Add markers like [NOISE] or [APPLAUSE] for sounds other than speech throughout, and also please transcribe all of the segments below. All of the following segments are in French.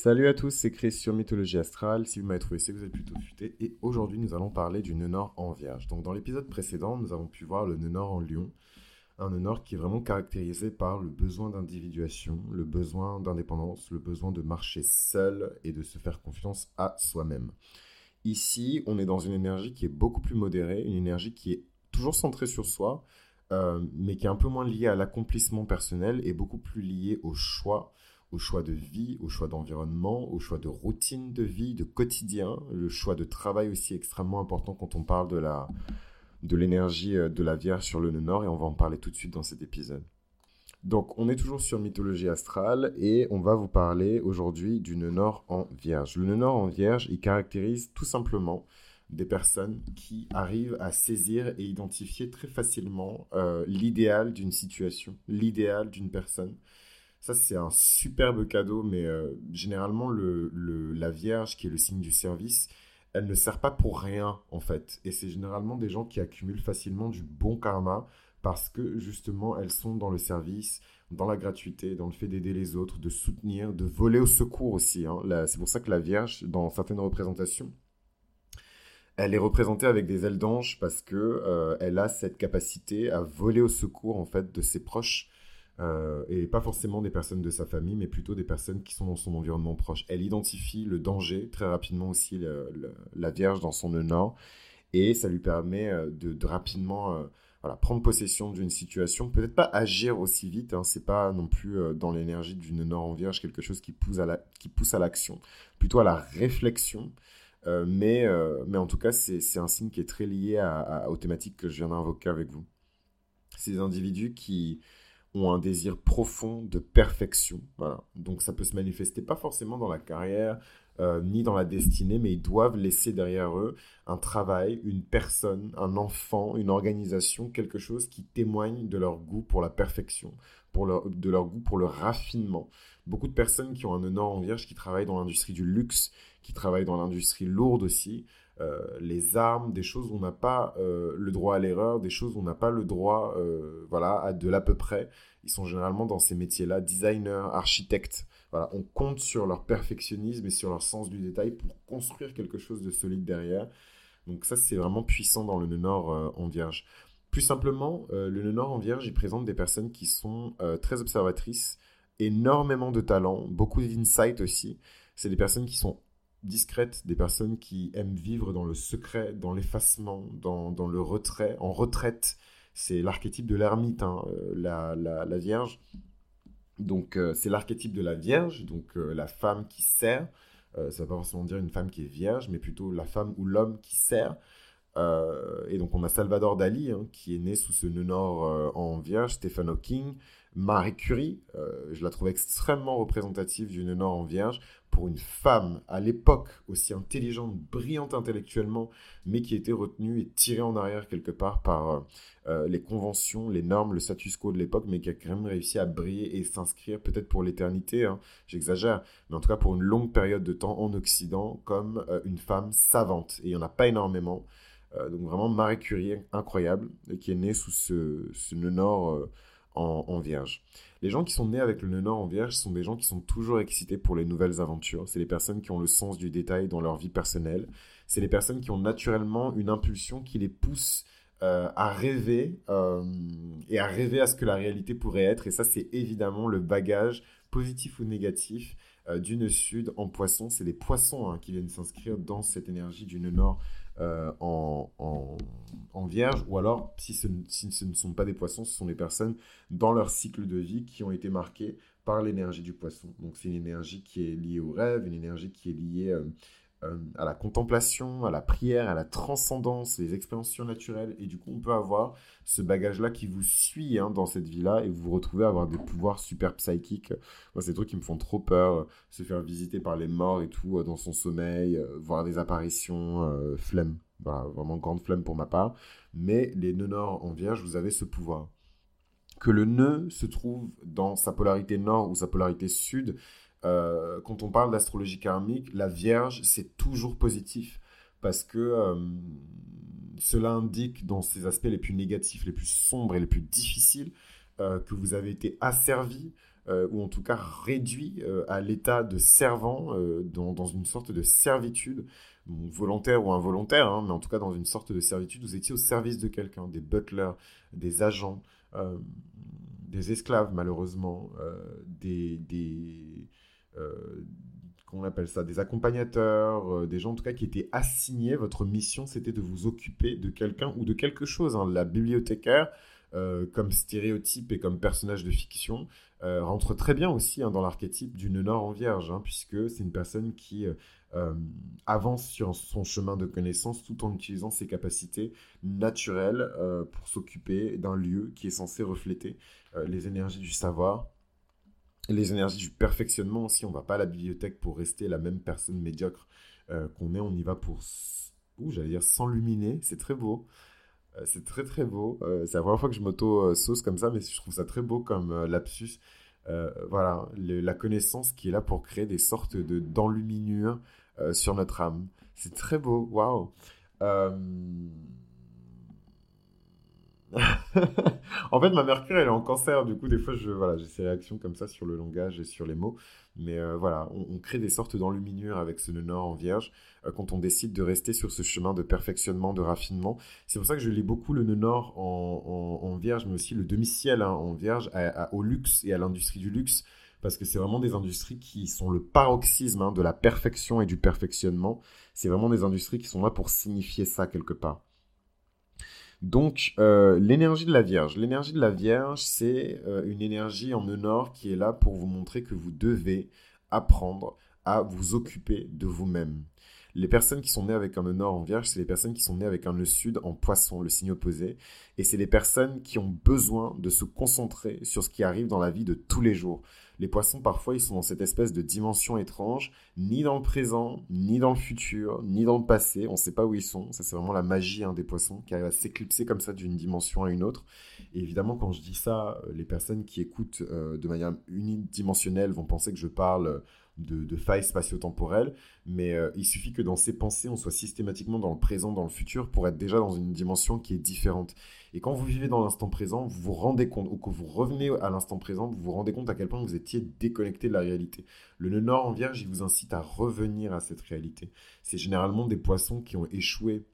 Salut à tous, c'est Chris sur Mythologie Astrale. Si vous m'avez trouvé, c'est que vous êtes plutôt futé. Et aujourd'hui, nous allons parler du nœud nord en vierge. Donc, dans l'épisode précédent, nous avons pu voir le nœud nord en lion. Un nœud nord qui est vraiment caractérisé par le besoin d'individuation, le besoin d'indépendance, le besoin de marcher seul et de se faire confiance à soi-même. Ici, on est dans une énergie qui est beaucoup plus modérée, une énergie qui est toujours centrée sur soi, euh, mais qui est un peu moins liée à l'accomplissement personnel et beaucoup plus liée au choix au choix de vie, au choix d'environnement, au choix de routine de vie, de quotidien, le choix de travail aussi extrêmement important quand on parle de la de l'énergie euh, de la Vierge sur le nœud nord et on va en parler tout de suite dans cet épisode. Donc on est toujours sur mythologie astrale et on va vous parler aujourd'hui du nœud nord en Vierge. Le nœud nord en Vierge, il caractérise tout simplement des personnes qui arrivent à saisir et identifier très facilement euh, l'idéal d'une situation, l'idéal d'une personne, ça, c'est un superbe cadeau, mais euh, généralement, le, la Vierge, qui est le signe du service, elle ne sert pas pour rien, en fait. Et c'est généralement des gens qui accumulent facilement du bon karma parce que, justement, elles sont dans le service, dans la gratuité, dans le fait d'aider les autres, de soutenir, de voler au secours aussi. Hein. C'est pour ça que la Vierge, dans certaines représentations, elle est représentée avec des ailes d'ange parce que euh, elle a cette capacité à voler au secours en fait de ses proches euh, et pas forcément des personnes de sa famille, mais plutôt des personnes qui sont dans son environnement proche. Elle identifie le danger très rapidement aussi, la Vierge dans son nord, et ça lui permet euh, de, rapidement euh, prendre possession d'une situation, peut-être pas agir aussi vite, hein, c'est pas non plus dans l'énergie du nœud nord en Vierge quelque chose qui pousse à la, l'action, plutôt à la réflexion. mais, en tout cas, c'est un signe qui est très lié aux thématiques que je viens d'invoquer avec vous. Des individus qui, ont un désir profond de perfection. Donc ça peut se manifester pas forcément dans la carrière euh, ni dans la destinée, mais ils doivent laisser derrière eux un travail, une personne, un enfant, une organisation, quelque chose qui témoigne de leur goût pour la perfection, pour de leur goût pour le raffinement. Beaucoup de personnes qui ont un nord en vierge, qui travaillent dans l'industrie du luxe, qui travaillent dans l'industrie lourde aussi, les armes, des choses où on n'a pas euh, le droit à l'erreur, des choses où on n'a pas le droit euh, voilà, à de l'à peu près. Ils sont généralement dans ces métiers-là, designers, architectes. Voilà, on compte sur leur perfectionnisme et sur leur sens du détail pour construire quelque chose de solide derrière. Donc ça, c'est vraiment puissant dans le nœud nord en vierge. Plus simplement, le nœud nord en vierge, il présente des personnes qui sont très observatrices, énormément de talent, beaucoup d'insight aussi. C'est des personnes qui sont discrètes, des personnes qui aiment vivre dans le secret, dans l'effacement, dans, dans, le retrait, en retraite. C'est l'archétype de l'ermite, hein, euh, la, la, Vierge. Donc euh, c'est l'archétype de la Vierge, donc euh, la femme qui sert. ça ne veut pas forcément dire une femme qui est vierge, mais plutôt la femme ou l'homme qui sert. et donc on a Salvador Dali, hein, qui est né sous ce nœud nord en vierge, Stephen Hawking, Marie Curie, je la trouve extrêmement représentative du nœud nord en vierge pour une femme à l'époque aussi intelligente, brillante intellectuellement, mais qui était retenue et tirée en arrière quelque part par euh, euh, les conventions, les normes, le status quo de l'époque, mais qui a quand même réussi à briller et s'inscrire peut-être pour l'éternité, hein, j'exagère, mais en tout cas pour une longue période de temps en Occident comme euh, une femme savante. Et il n'y en a pas énormément. donc vraiment Marie Curie, incroyable, qui est née sous ce, ce en, vierge. Les gens qui sont nés avec le nœud nord en vierge sont des gens qui sont toujours excités pour les nouvelles aventures. C'est les personnes qui ont le sens du détail dans leur vie personnelle. C'est les personnes qui ont naturellement une impulsion qui les pousse euh, à rêver euh, et à rêver à ce que la réalité pourrait être. Et ça, c'est évidemment le bagage positif ou négatif euh, du nœud sud en poisson. C'est les poissons hein, qui viennent s'inscrire dans cette énergie du nœud nord euh, en, en, vierge, ou alors si ce, ne sont pas des poissons, ce sont des personnes dans leur cycle de vie qui ont été marquées par l'énergie du poisson. Donc c'est une énergie qui est liée au rêve, une énergie qui est liée euh, euh, à la contemplation, à la prière, à la transcendance, les expériences surnaturelles. Et du coup, on peut avoir ce bagage-là qui vous suit hein, dans cette vie-là et vous vous retrouvez à avoir des pouvoirs super psychiques. Moi, c'est des trucs qui me font trop peur. Se faire visiter par les morts et tout euh, dans son sommeil, euh, voir des apparitions, flemme. Vraiment grande flemme pour ma part. Mais les nœuds nord en vierge, vous avez ce pouvoir. Que le nœud se trouve dans sa polarité nord ou sa polarité sud, euh, quand on parle d'astrologie karmique, la Vierge, c'est toujours positif parce que euh, cela indique dans ses aspects les plus négatifs, les plus sombres et les plus difficiles euh, que vous avez été asservi, ou en tout cas réduit à l'état de servant dans, une sorte de servitude volontaire ou involontaire, hein, mais en tout cas dans une sorte de servitude, vous étiez au service de quelqu'un, des butlers, des agents, euh, des esclaves malheureusement, euh, des, des euh, qu'on appelle ça, des accompagnateurs, des gens en tout cas qui étaient assignés. Votre mission, c'était de vous occuper de quelqu'un ou de quelque chose. Hein. La bibliothécaire, comme stéréotype et comme personnage de fiction, rentre très bien aussi hein, dans l'archétype d'une Nord en vierge, puisque c'est une personne qui euh, avance sur son chemin de connaissance tout en utilisant ses capacités naturelles euh, pour s'occuper d'un lieu qui est censé refléter euh, les énergies du savoir, les énergies du perfectionnement aussi. On va pas à la bibliothèque pour rester la même personne médiocre qu'on est, on y va pour, j'allais dire, s'enluminer, c'est très beau. C'est très très beau. c'est la première fois que je m'auto-sauce comme ça, mais je trouve ça très beau comme lapsus. voilà, la connaissance qui est là pour créer des sortes de d'enluminures euh, sur notre âme. C'est très beau, waouh. Euh, [LAUGHS] en fait, ma Mercure, elle est en cancer. Du coup, des fois, je, voilà, j'ai ces réactions comme ça sur le langage et sur les mots. Mais euh, voilà, on, crée des sortes d'enluminures avec ce nœud nord en vierge quand on décide de rester sur ce chemin de perfectionnement, de raffinement. C'est pour ça que je lis beaucoup le nœud nord en, vierge, mais aussi le demi-ciel hein, en vierge au luxe et à l'industrie du luxe parce que c'est vraiment des industries qui sont le paroxysme hein, de la perfection et du perfectionnement. C'est vraiment des industries qui sont là pour signifier ça quelque part. Donc, euh, l'énergie de la Vierge. L'énergie de la Vierge, c'est euh, une énergie en nord qui est là pour vous montrer que vous devez apprendre à vous occuper de vous-même. Les personnes qui sont nées avec un nœud nord en vierge, c'est les personnes qui sont nées avec un nœud sud en poisson, le signe opposé. Et c'est les personnes qui ont besoin de se concentrer sur ce qui arrive dans la vie de tous les jours. Les poissons, parfois, ils sont dans cette espèce de dimension étrange, ni dans le présent, ni dans le futur, ni dans le passé. On ne sait pas où ils sont. Ça, c'est vraiment la magie hein, des poissons qui arrive à s'éclipser comme ça d'une dimension à une autre. Et évidemment, quand je dis ça, euh, les personnes qui écoutent euh, de manière unidimensionnelle vont penser que je parle de, failles spatio-temporelles, mais euh, il suffit que dans ses pensées, on soit systématiquement dans le présent, dans le futur, pour être déjà dans une dimension qui est différente. Et quand vous vivez dans l'instant présent, vous vous rendez compte, ou que vous revenez à l'instant présent, vous vous rendez compte à quel point vous étiez déconnecté de la réalité. Le nœud nord en vierge, il vous incite à revenir à cette réalité. C'est généralement des poissons qui ont échoué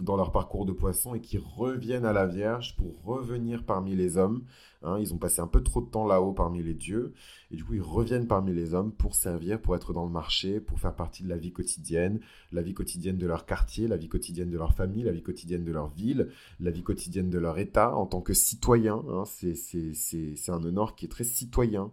dans leur parcours de poisson et qui reviennent à la Vierge pour revenir parmi les hommes. Hein. ils ont passé un peu trop de temps là-haut parmi les dieux et du coup ils reviennent parmi les hommes pour servir, pour être dans le marché, pour faire partie de la vie quotidienne, la vie quotidienne de leur quartier, la vie quotidienne de leur famille, la vie quotidienne de leur ville, la vie quotidienne de leur État en tant que citoyen. Hein. c'est un honneur qui est très citoyen.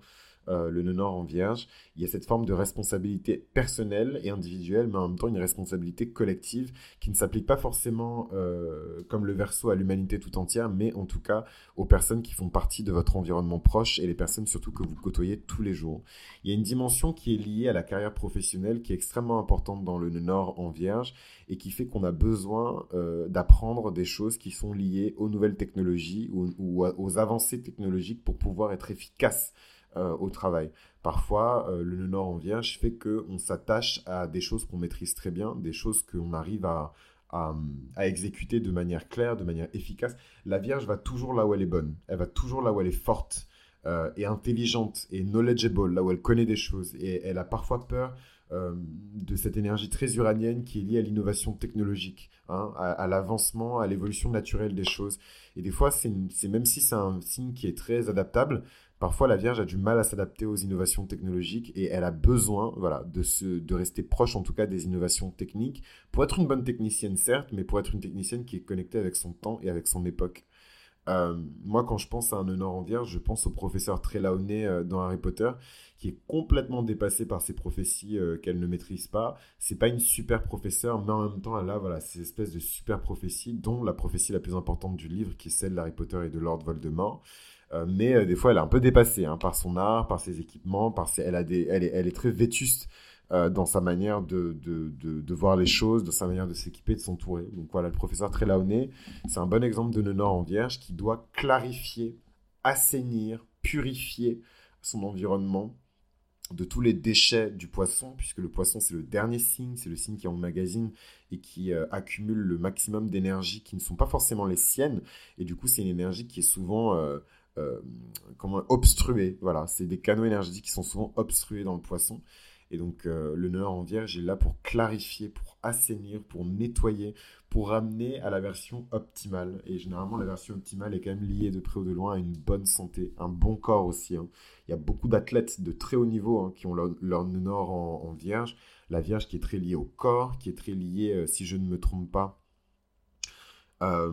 Euh, le nœud nord en vierge, il y a cette forme de responsabilité personnelle et individuelle, mais en même temps une responsabilité collective qui ne s'applique pas forcément euh, comme le verso à l'humanité tout entière, mais en tout cas aux personnes qui font partie de votre environnement proche et les personnes surtout que vous côtoyez tous les jours. Il y a une dimension qui est liée à la carrière professionnelle qui est extrêmement importante dans le nœud nord en vierge et qui fait qu'on a besoin euh, d'apprendre des choses qui sont liées aux nouvelles technologies ou aux avancées technologiques pour pouvoir être efficace euh, au travail. Parfois, euh, le nord en vierge fait qu'on s'attache à des choses qu'on maîtrise très bien, des choses qu'on arrive à, à, exécuter de manière claire, de manière efficace. La vierge va toujours là où elle est bonne, elle va toujours là où elle est forte euh, et intelligente et knowledgeable, là où elle connaît des choses. Et elle a parfois peur de cette énergie très uranienne qui est liée à l'innovation technologique, hein, à, l'avancement, à l'évolution naturelle des choses. Et des fois, c'est même si c'est un signe qui est très adaptable, Parfois, la Vierge a du mal à s'adapter aux innovations technologiques et elle a besoin voilà, de, se, de rester proche, en tout cas, des innovations techniques pour être une bonne technicienne, certes, mais pour être une technicienne qui est connectée avec son temps et avec son époque. Euh, moi, quand je pense à un honneur en Vierge, je pense au professeur Trelawney euh, dans Harry Potter, qui est complètement dépassé par ses prophéties euh, qu'elle ne maîtrise pas. C'est pas une super professeure, mais en même temps, elle a voilà, ces espèces de super prophéties, dont la prophétie la plus importante du livre, qui est celle d'Harry Potter et de Lord Voldemort. Euh, mais euh, des fois, elle est un peu dépassée hein, par son art, par ses équipements, par elle, a des... elle, est, est très vétuste euh, dans sa manière de, de, de, voir les choses, dans sa manière de s'équiper, de s'entourer. Donc voilà, le professeur Trelawney, c'est un bon exemple de nord en vierge qui doit clarifier, assainir, purifier son environnement de tous les déchets du poisson, puisque le poisson c'est le dernier signe, c'est le signe qui magazine et qui accumule le maximum d'énergie qui ne sont pas forcément les siennes, et du coup c'est une énergie qui est souvent comment obstrués. Voilà, c'est des canaux énergétiques qui sont souvent obstrués dans le poisson. Et donc le nœud en vierge est là pour clarifier, pour assainir, pour nettoyer, pour ramener à la version optimale. Et généralement, la version optimale est quand même liée de près ou de loin à une bonne santé, un bon corps aussi. Hein. Il y a beaucoup d'athlètes de très haut niveau hein, qui ont leur, leur nord en, vierge. La vierge qui est très liée au corps, qui est très liée, euh, si je ne me trompe pas, euh,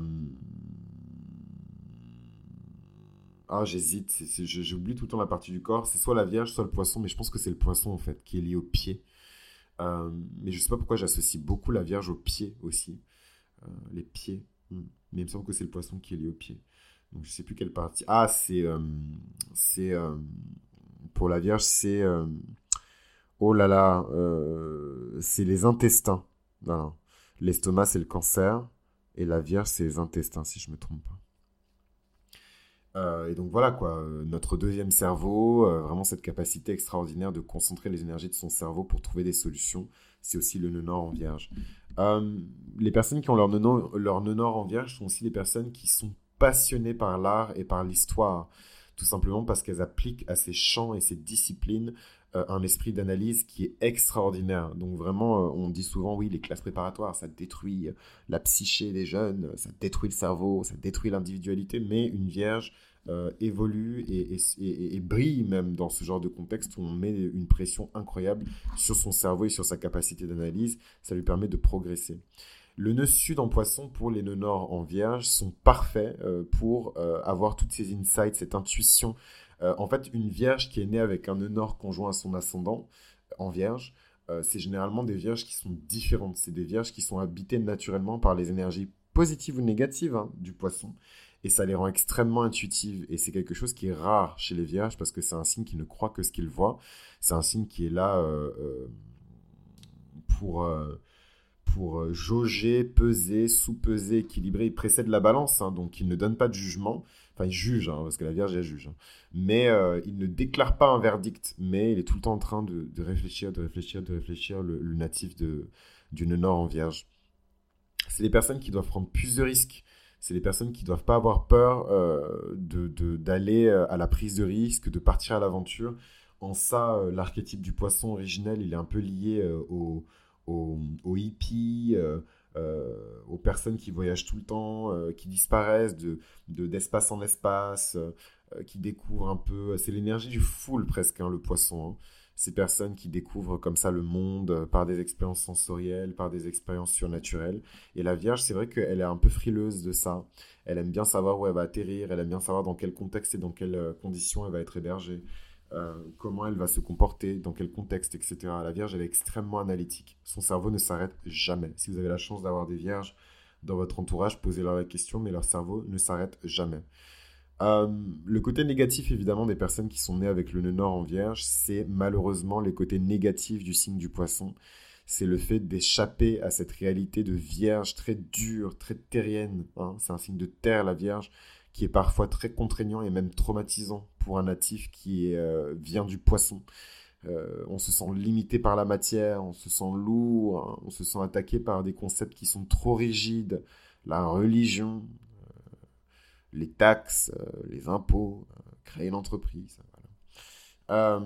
Ah, j'hésite, j'oublie tout le temps la partie du corps. C'est soit la vierge, soit le poisson, mais je pense que c'est le poisson en fait qui est lié au pied. Euh, mais je sais pas pourquoi j'associe beaucoup la vierge au pied aussi. Euh, les pieds. Hmm. Mais il me semble que c'est le poisson qui est lié au pied. Donc je sais plus quelle partie. Ah, c'est. Euh, pour la vierge, c'est. oh là là. c'est les intestins. L'estomac, c'est le cancer. Et la vierge, c'est les intestins, si je me trompe pas. Euh, et donc voilà quoi, euh, notre deuxième cerveau, euh, vraiment cette capacité extraordinaire de concentrer les énergies de son cerveau pour trouver des solutions, c'est aussi le nœud nord en vierge. les personnes qui ont leur nœud, nord en vierge sont aussi des personnes qui sont passionnées par l'art et par l'histoire, tout simplement parce qu'elles appliquent à ces champs et ces disciplines un esprit d'analyse qui est extraordinaire. Donc vraiment, on dit souvent, oui, les classes préparatoires, ça détruit la psyché des jeunes, ça détruit le cerveau, ça détruit l'individualité, mais une vierge euh, évolue et, brille même dans ce genre de contexte où on met une pression incroyable sur son cerveau et sur sa capacité d'analyse. Ça lui permet de progresser. Le nœud sud en poisson pour les nœuds nord en vierge sont parfaits euh, pour euh, avoir toutes ces insights, cette intuition. En fait, une vierge qui est née avec un nœud conjoint à son ascendant en vierge, c'est généralement des vierges qui sont différentes. C'est des vierges qui sont habitées naturellement par les énergies positives ou négatives hein, du poisson et ça les rend extrêmement intuitives. Et c'est quelque chose qui est rare chez les vierges parce que c'est un signe qui ne croit que ce qu'il voit. C'est un signe qui est là euh, euh, pour, euh, pour jauger, peser, sous-peser, équilibrer. Il précède la balance, hein, donc il ne donne pas de jugement. Enfin, il juge, hein, parce que la Vierge, elle juge. Hein. Mais il ne déclare pas un verdict, mais il est tout le temps en train de, réfléchir, de réfléchir, de réfléchir, le, natif d'une Nord en Vierge. C'est des personnes qui doivent prendre plus de risques c'est les personnes qui doivent pas avoir peur euh, d'aller euh, à la prise de risque, de partir à l'aventure. En ça, euh, l'archétype du poisson originel, il est un peu lié au, hippies, aux personnes qui voyagent tout le temps, qui disparaissent de d'espace en espace, qui découvrent un peu. C'est l'énergie du full presque, hein, le poisson. Hein ces personnes qui découvrent comme ça le monde euh, par des expériences sensorielles, par des expériences surnaturelles. Et la Vierge, c'est vrai qu'elle est un peu frileuse de ça. Elle aime bien savoir où elle va atterrir, elle aime bien savoir dans quel contexte et dans quelles euh, conditions elle va être hébergée, euh, comment elle va se comporter, dans quel contexte, etc. La Vierge, elle est extrêmement analytique. Son cerveau ne s'arrête jamais. Si vous avez la chance d'avoir des Vierges dans votre entourage, posez-leur la question, mais leur cerveau ne s'arrête jamais. Euh, le côté négatif, évidemment, des personnes qui sont nées avec le nœud nord en vierge, c'est malheureusement les côtés négatifs du signe du poisson. C'est le fait d'échapper à cette réalité de vierge très dure, très terrienne. Hein. C'est un signe de terre, la vierge, qui est parfois très contraignant et même traumatisant pour un natif qui euh, vient du poisson. Euh, on se sent limité par la matière, on se sent lourd, hein. on se sent attaqué par des concepts qui sont trop rigides. La religion, les taxes, euh, les impôts, euh, créer une entreprise. Euh,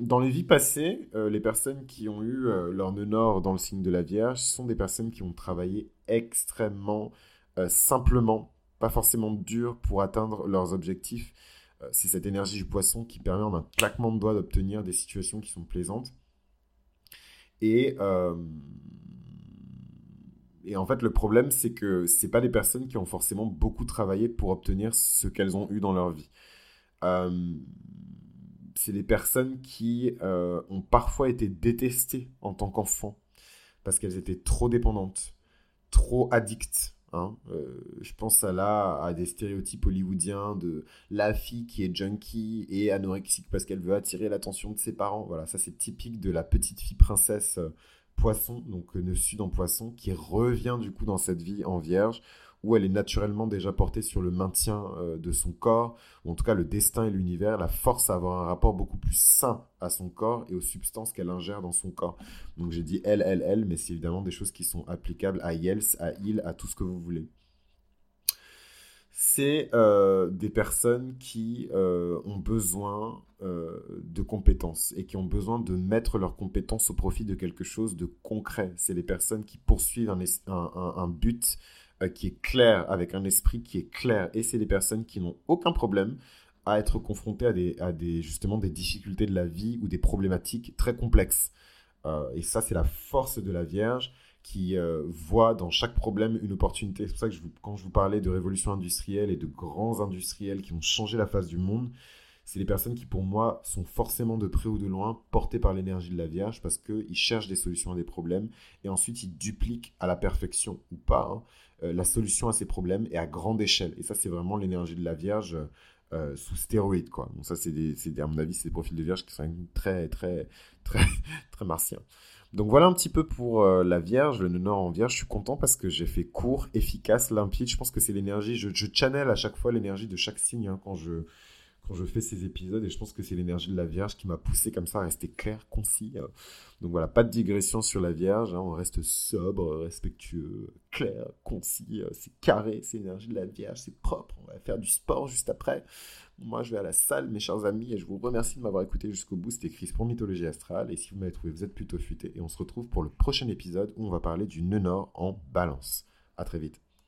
dans les vies passées, les personnes qui ont eu leur nœud nord dans le signe de la Vierge sont des personnes qui ont travaillé extrêmement simplement, pas forcément dur pour atteindre leurs objectifs. C'est cette énergie du poisson qui permet en un claquement de doigts d'obtenir des situations qui sont plaisantes. Et et en fait, le problème, c'est que ce pas des personnes qui ont forcément beaucoup travaillé pour obtenir ce qu'elles ont eu dans leur vie. Euh, c'est des personnes qui euh, ont parfois été détestées en tant qu'enfants parce qu'elles étaient trop dépendantes, trop addictes. Hein. Euh, je pense à là à des stéréotypes hollywoodiens de la fille qui est junkie et anorexique parce qu'elle veut attirer l'attention de ses parents. Voilà, ça c'est typique de la petite fille princesse poisson, donc nœud sud en poisson, qui revient du coup dans cette vie en vierge, où elle est naturellement déjà portée sur le maintien euh, de son corps, ou en tout cas le destin et l'univers, la force à avoir un rapport beaucoup plus sain à son corps et aux substances qu'elle ingère dans son corps. Donc j'ai dit elle, elle, elle, mais c'est évidemment des choses qui sont applicables à Yels, à il, à tout ce que vous voulez. c'est euh, des personnes qui euh, ont besoin de compétences et qui ont besoin de mettre leurs compétences au profit de quelque chose de concret. C'est les personnes qui poursuivent un, but qui est clair, avec un esprit qui est clair. Et c'est des personnes qui n'ont aucun problème à être confrontées à des, justement des difficultés de la vie ou des problématiques très complexes. et ça, c'est la force de la Vierge qui euh, voit dans chaque problème une opportunité. C'est pour ça que quand je vous parlais de révolution industrielle et de grands industriels qui ont changé la face du monde, c'est les personnes qui, pour moi, sont forcément de près ou de loin portées par l'énergie de la Vierge parce qu'ils cherchent des solutions à des problèmes et ensuite ils dupliquent à la perfection ou pas hein, euh, la solution à ces problèmes et à grande échelle. Et ça, c'est vraiment l'énergie de la Vierge euh, sous stéroïdes, quoi. Donc ça, c'est à mon avis, c'est des profils de Vierge qui sont très, très, très, [LAUGHS] très martiens. Donc voilà un petit peu pour euh, la Vierge, le nœud en Vierge. Je suis content parce que j'ai fait court, efficace, limpide. Je pense que c'est l'énergie. Je, channel à chaque fois l'énergie de chaque signe hein, quand, je, quand je fais ces épisodes. Et je pense que c'est l'énergie de la Vierge qui m'a poussé comme ça à rester clair, concis. Donc voilà, pas de digression sur la Vierge. Hein. On reste sobre, respectueux, clair, concis. Euh, c'est carré, c'est l'énergie de la Vierge. C'est propre. On va faire du sport juste après. Moi, je vais à la salle, mes chers amis, et je vous remercie de m'avoir écouté jusqu'au bout. C'était Chris pour Mythologie Astrale. Et si vous m'avez trouvé, vous êtes plutôt futé. Et on se retrouve pour le prochain épisode où on va parler du nœud en balance. À très vite.